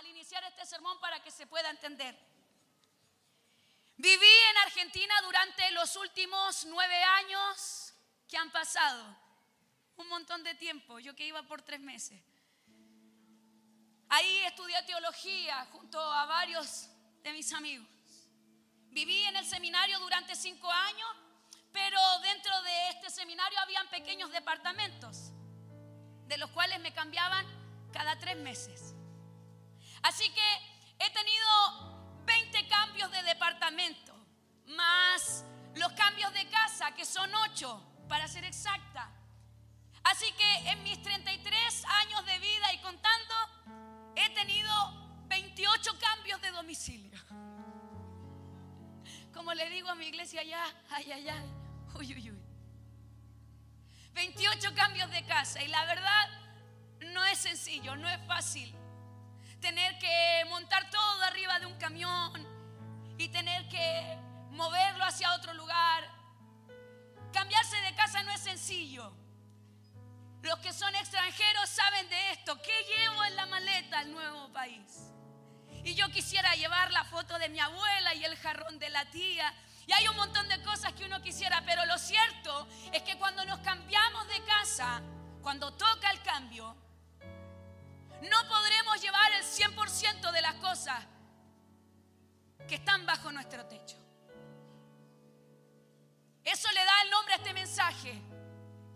al iniciar este sermón para que se pueda entender. Viví en Argentina durante los últimos nueve años que han pasado. Un montón de tiempo, yo que iba por tres meses. Ahí estudié teología junto a varios de mis amigos. Viví en el seminario durante cinco años, pero dentro de este seminario habían pequeños departamentos, de los cuales me cambiaban cada tres meses. Así que he tenido 20 cambios de departamento, más los cambios de casa, que son ocho, para ser exacta. Así que en mis 33 años de vida y contando, he tenido 28 cambios de domicilio. Como le digo a mi iglesia allá, ay, ay, ay, uy, uy, uy. 28 cambios de casa y la verdad no es sencillo, no es fácil. Tener que montar todo arriba de un camión y tener que moverlo hacia otro lugar. Cambiarse de casa no es sencillo. Los que son extranjeros saben de esto. ¿Qué llevo en la maleta al nuevo país? Y yo quisiera llevar la foto de mi abuela y el jarrón de la tía. Y hay un montón de cosas que uno quisiera, pero lo cierto es que cuando nos cambiamos de casa, cuando toca el cambio, no podremos llevar el 100% de las cosas que están bajo nuestro techo. Eso le da el nombre a este mensaje,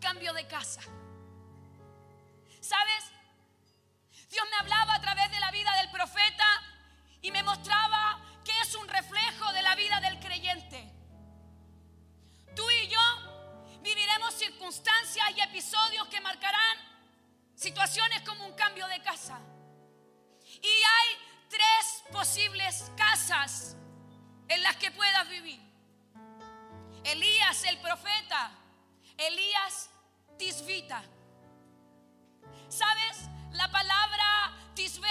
cambio de casa. ¿Sabes? Dios me hablaba a través de la vida del profeta y me mostraba que es un reflejo de la vida del creyente. Tú y yo viviremos circunstancias y episodios que marcarán situaciones como un cambio de casa. Y hay tres posibles casas en las que puedas vivir. Elías el profeta, Elías Tisbita. ¿Sabes? La palabra tisbe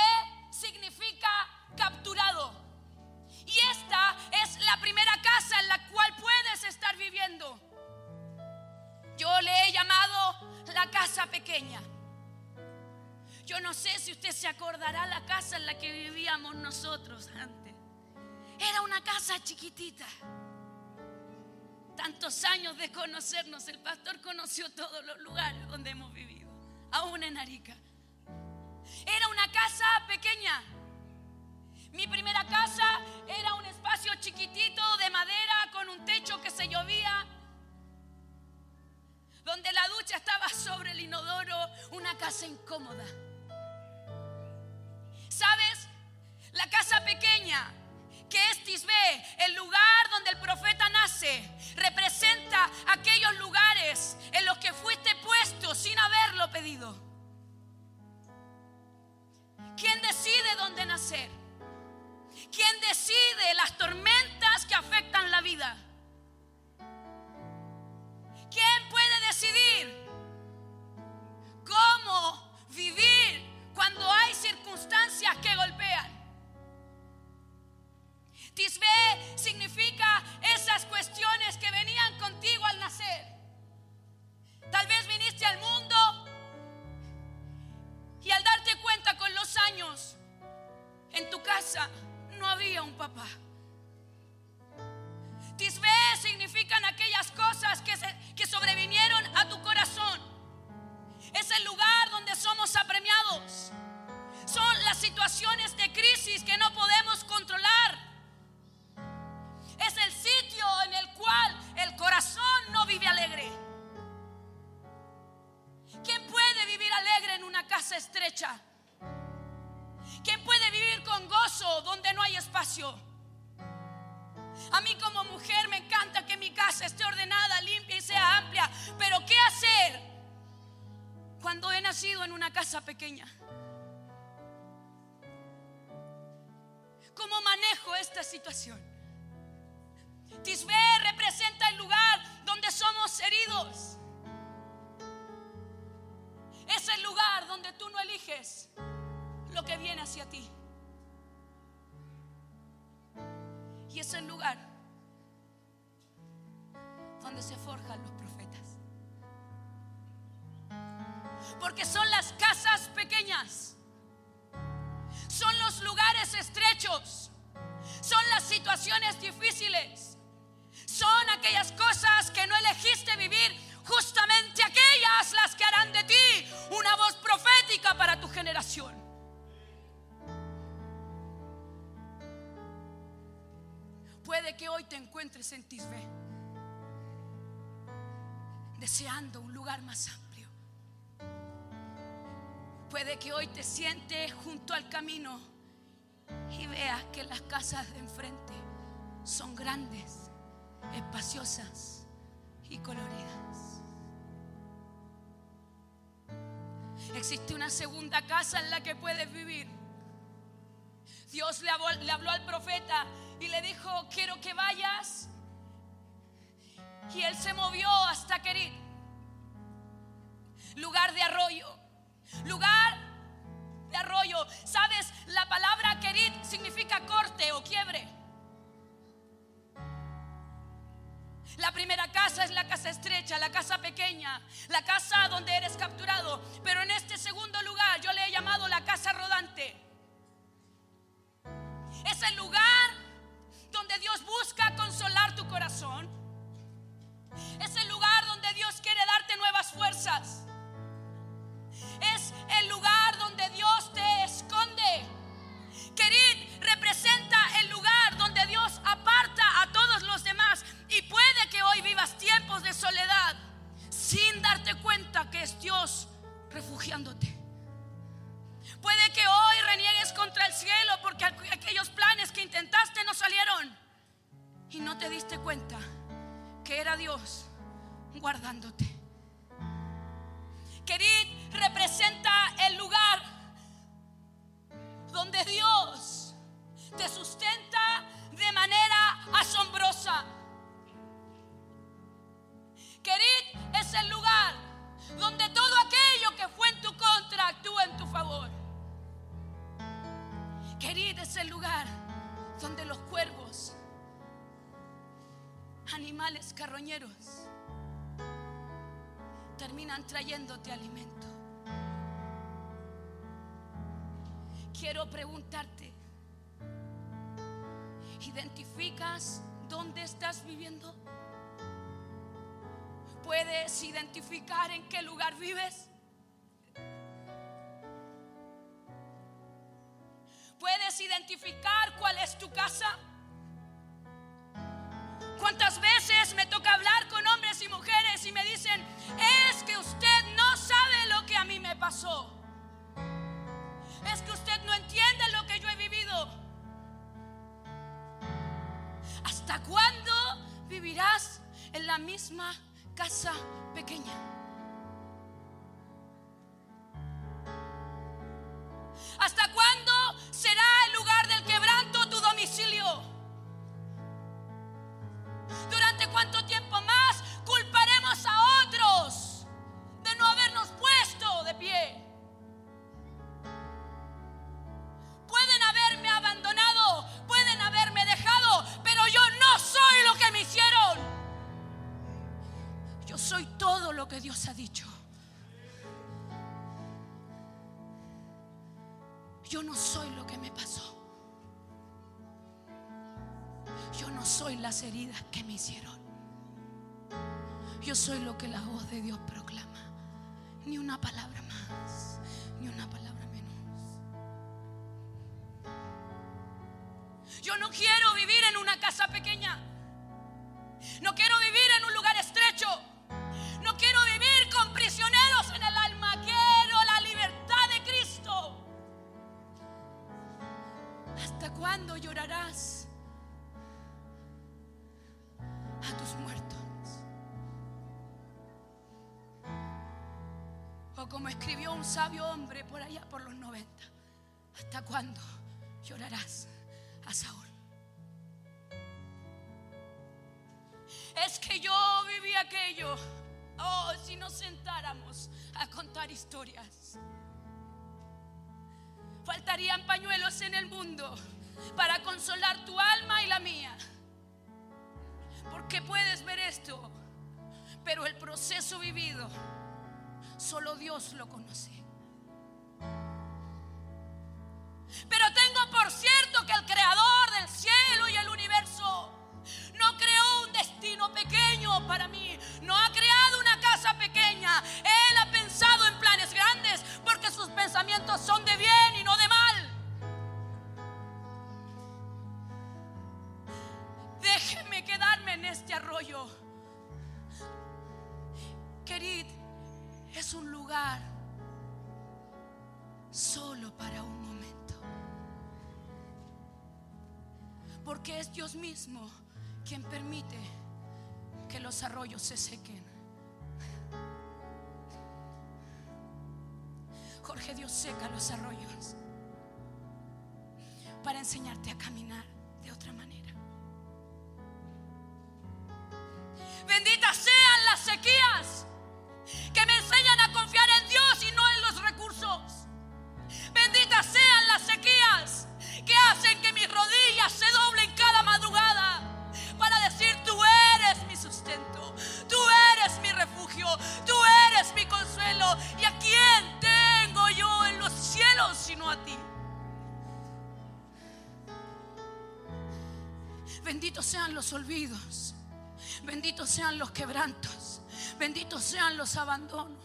significa capturado. Y esta es la primera casa en la cual puedes estar viviendo. Yo le he llamado la casa pequeña. Yo no sé si usted se acordará la casa en la que vivíamos nosotros antes. Era una casa chiquitita. Tantos años de conocernos, el pastor conoció todos los lugares donde hemos vivido aún en Arica. Era una casa pequeña. Mi primera casa era un espacio chiquitito de madera con un techo que se llovía, donde la ducha estaba sobre el inodoro, una casa incómoda. ¿Sabes? La casa pequeña, que es Tisbe, el lugar donde el profeta nace, representa aquellos lugares en los que fuiste puesto sin haberlo pedido. ¿Quién decide dónde nacer? ¿Quién decide las tormentas que afectan la vida? ¿Quién puede decidir circunstancias que golpean? Tisbe significa esas cuestiones que venían contigo nacido en una casa pequeña? ¿Cómo manejo esta situación? Tisbe representa el lugar donde somos heridos. Es el lugar donde tú no eliges lo que viene hacia ti. Y es el lugar donde se forjan los profetas porque son las casas pequeñas, son los lugares estrechos, son las situaciones difíciles, son aquellas cosas que no elegiste vivir, justamente aquellas las que harán de ti una voz profética para tu generación. Puede que hoy te encuentres en Tisbe, deseando un lugar más amplio. Puede que hoy te sientes junto al camino y veas que las casas de enfrente son grandes, espaciosas y coloridas. Existe una segunda casa en la que puedes vivir. Dios le habló, al profeta y le dijo, donde los cuervos, animales carroñeros, terminan trayéndote alimento. Quiero preguntarte, ¿identificas dónde estás viviendo? ¿Puedes identificar en qué lugar vives? Identificar cuál es tu casa? ¿Cuántas veces me toca hablar con hombres y mujeres y me dicen, es que usted no sabe lo que a mí me pasó? Es que usted no entiende lo que yo he vivido. ¿Hasta cuándo vivirás en la misma casa pequeña. Yo no soy lo que me pasó. Yo no soy las heridas que me hicieron. Yo soy lo que la voz de Dios proclama. Ni una palabra más, ni una palabra menos. Yo no quiero vivir en una casa pequeña. 90, ¿hasta cuándo llorarás a Saúl? Es que yo viví aquello Oh, si nos sentáramos a contar historias. Faltarían pañuelos en el mundo para consolar tu alma y la mía. Porque puedes ver esto, pero el proceso vivido solo Dios lo conoce. Pero tengo por cierto que el creador es Dios mismo quien permite que los arroyos se sequen. Jorge Dios seca los arroyos para enseñarte a caminar de otra manera. Los quebrantos. Benditos sean los abandonos.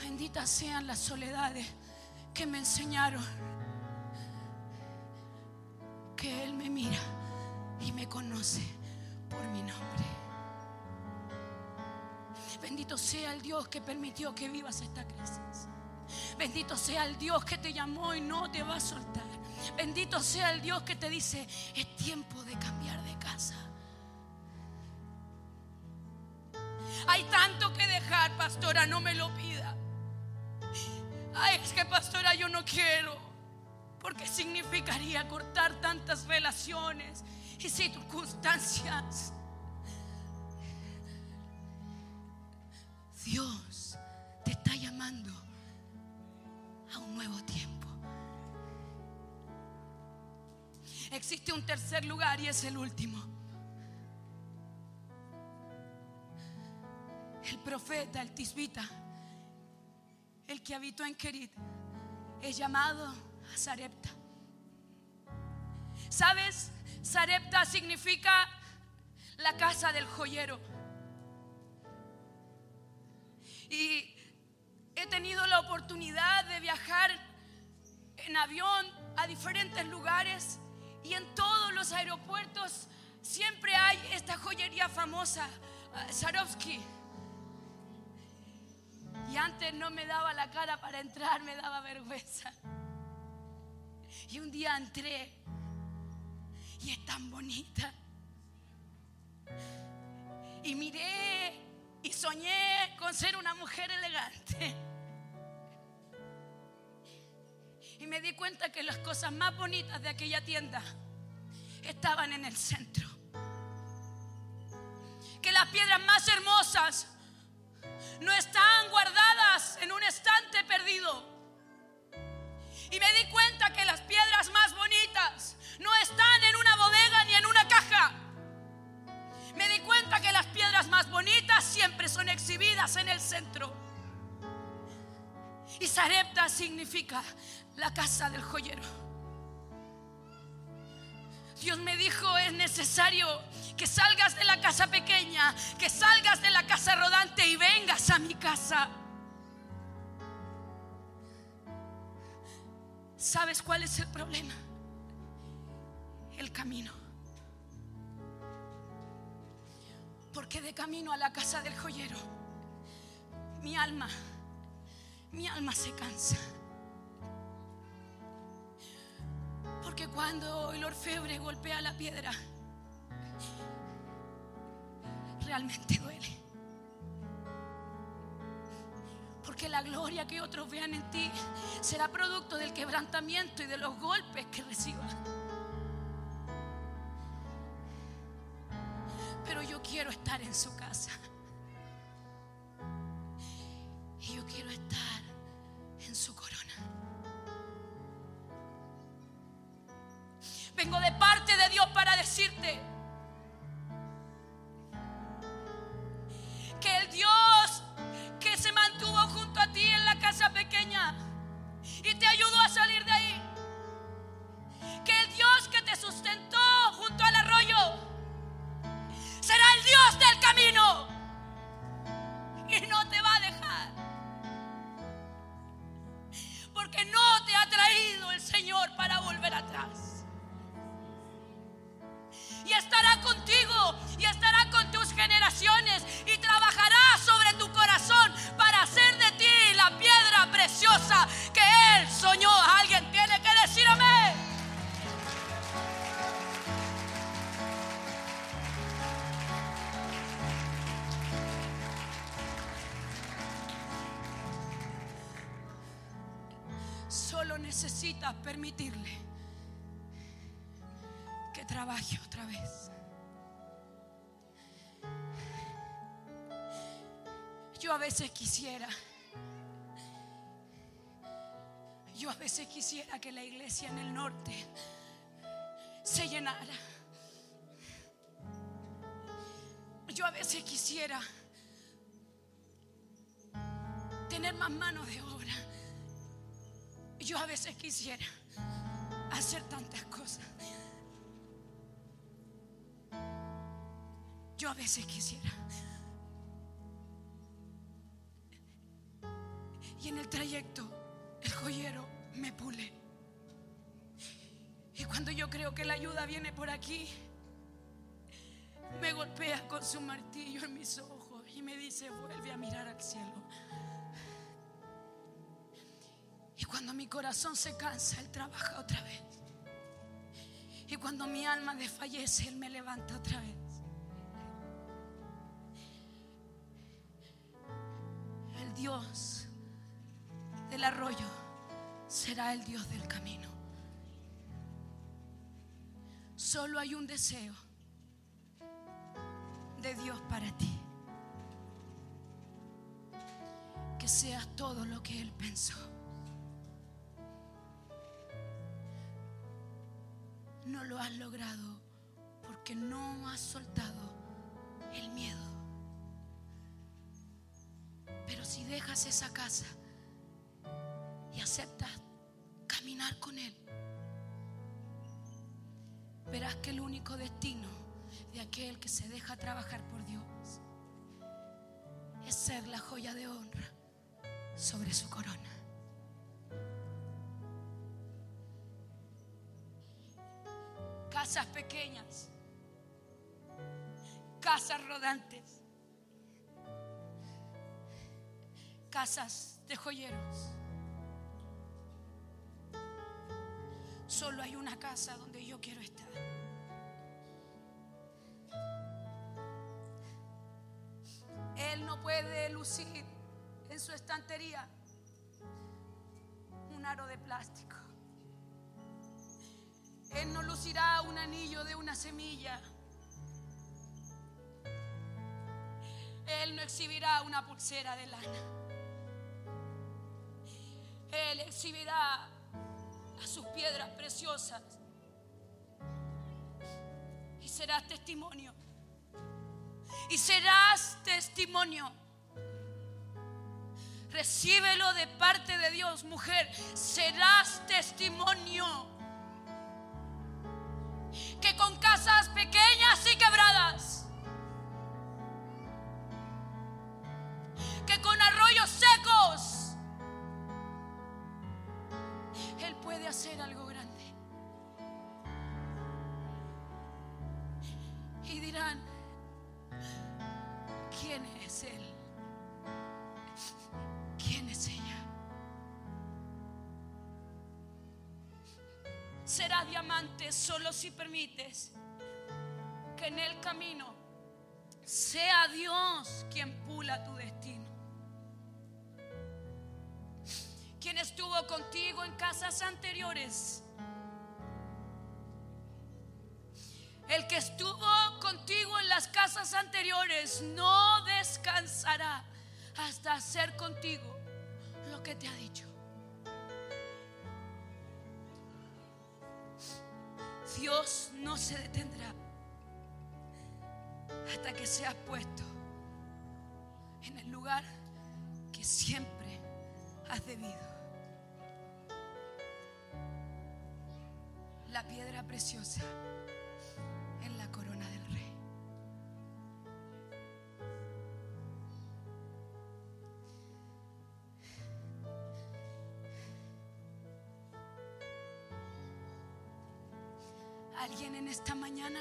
Benditas sean las soledades que me enseñaron que Él me mira y me conoce por mi nombre. Bendito sea el Dios que permitió que vivas esta crisis. Bendito sea el Dios que te llamó y no te va a soltar. Bendito sea el Dios que te dice, es tiempo de cambiar pastora, no me lo pida. Ay, es que pastora, yo no quiero. Porque significaría cortar tantas relaciones y circunstancias. Dios te está llamando a un nuevo tiempo. Existe un tercer lugar y es el último. El profeta, el tisbita, el que habitó en Kerit, es llamado a Sarepta. ¿Sabes? Sarepta significa la casa del joyero. Y he tenido la oportunidad de viajar en avión a diferentes lugares y en todos los aeropuertos siempre hay esta joyería famosa, uh, Swarovski. Y antes no me daba la cara para entrar, me daba vergüenza. Y un día entré y es tan bonita. Y miré y soñé con ser una mujer elegante. Y me di cuenta que las cosas más bonitas de aquella tienda estaban en el centro. Que las piedras más hermosas no están guardadas en un estante perdido. Y me di cuenta que las piedras más bonitas no están en una bodega ni en una caja. Me di cuenta que las piedras más bonitas siempre son exhibidas en el centro. Y Sarepta significa la casa del joyero. Dios me dijo, es necesario que salgas de la casa pequeña, que salgas ¿Sabes cuál es el problema? El camino. Porque de camino a la casa del joyero, mi alma, mi alma se cansa. Porque cuando el orfebre golpea la piedra, realmente duele. Porque la gloria que otros vean en ti será producto del quebrantamiento y de los golpes que recibas. Pero yo quiero estar en su casa. Veces quisiera, yo a veces quisiera que la iglesia en el norte se llenara. Yo a veces quisiera tener más manos de obra. Yo a veces quisiera hacer tantas cosas. Yo a veces quisiera. En el trayecto el joyero me pule. Y cuando yo creo que la ayuda viene por aquí, me golpea con su martillo en mis ojos y me dice, vuelve a mirar al cielo. Y cuando mi corazón se cansa, Él trabaja otra vez. Y cuando mi alma desfallece, Él me levanta otra vez. El Dios del camino. Solo hay un deseo de Dios para ti. Que seas todo lo que Él pensó. No lo has logrado porque no has soltado el miedo. Pero si dejas esa casa y aceptas con Él, verás que el único destino de aquel que se deja trabajar por Dios es ser la joya de honra sobre su corona. Casas pequeñas, casas rodantes, casas de joyeros. Solo hay una casa donde yo quiero estar. Él no puede lucir en su estantería un aro de plástico. Él no lucirá un anillo de una semilla. Él no exhibirá una pulsera de lana. Él exhibirá a sus piedras preciosas y serás testimonio. Y serás testimonio. Recíbelo de parte de Dios, mujer. Serás testimonio. Que con casas pequeñas y quebradas, Puede hacer algo grande. Y dirán, ¿quién es Él? ¿Quién es ella? Será diamante solo si permites que en el camino sea Dios quien pula tu destino. Contigo en casas anteriores. El que estuvo contigo en las casas anteriores no descansará hasta hacer contigo lo que te ha dicho. Dios no se detendrá hasta que seas puesto en el lugar que siempre has debido. La piedra preciosa en la corona del rey. Alguien en esta mañana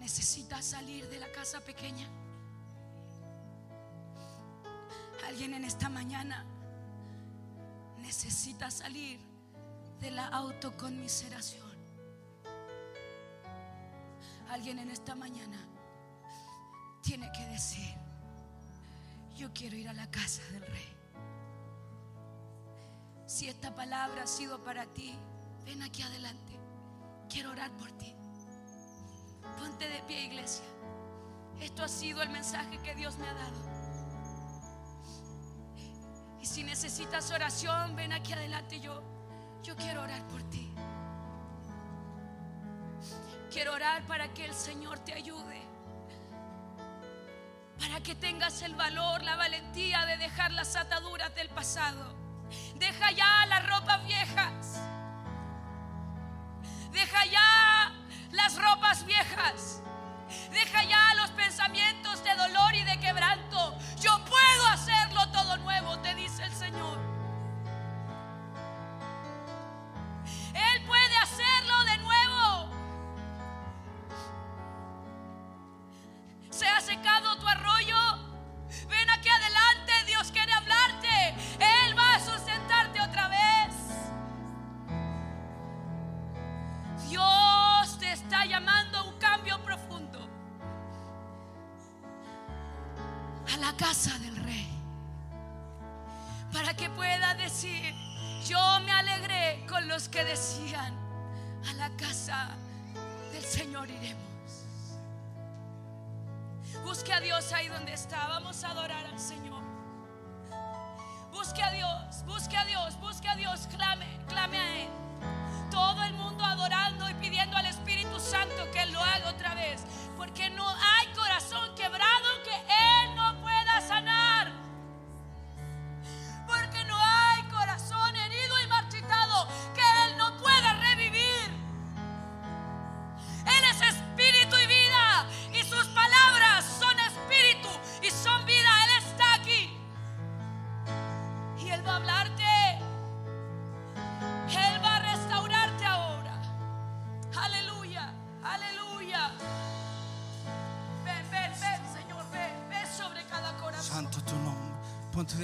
necesita salir de la casa pequeña. Alguien en esta mañana necesita salir de la autoconmiseración. Alguien en esta mañana tiene que decir, yo quiero ir a la casa del rey. Si esta palabra ha sido para ti, ven aquí adelante. Quiero orar por ti. Ponte de pie, iglesia. Esto ha sido el mensaje que Dios me ha dado. Y si necesitas oración, ven aquí adelante. Yo, yo quiero orar por ti. Quiero orar para que el Señor te ayude. Para que tengas el valor, la valentía de dejar las ataduras del pasado. Deja ya las ropas viejas. Deja ya las ropas viejas. Deja ya los pensamientos de dolor y de quebranto. Yo La casa del rey. Para que pueda decir, yo me alegré con los que decían, a la casa del Señor iremos. Busque a Dios ahí donde está. Vamos a adorar al Señor. Busque a Dios, busque a Dios, busque a Dios. Clame, clame a Él. Todo el mundo adorando y pidiendo al Espíritu Santo que lo haga otra vez. Porque no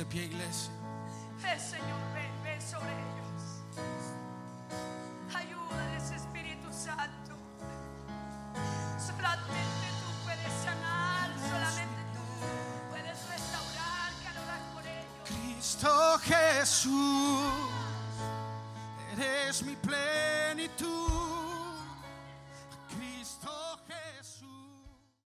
de pie, iglesia. Señor, ven, ven sobre ellos. Ayúdales, Espíritu Santo. Solamente tú puedes sanar, solamente tú puedes restaurar, quiero orar por ellos. Cristo Jesús, eres mi plenitud.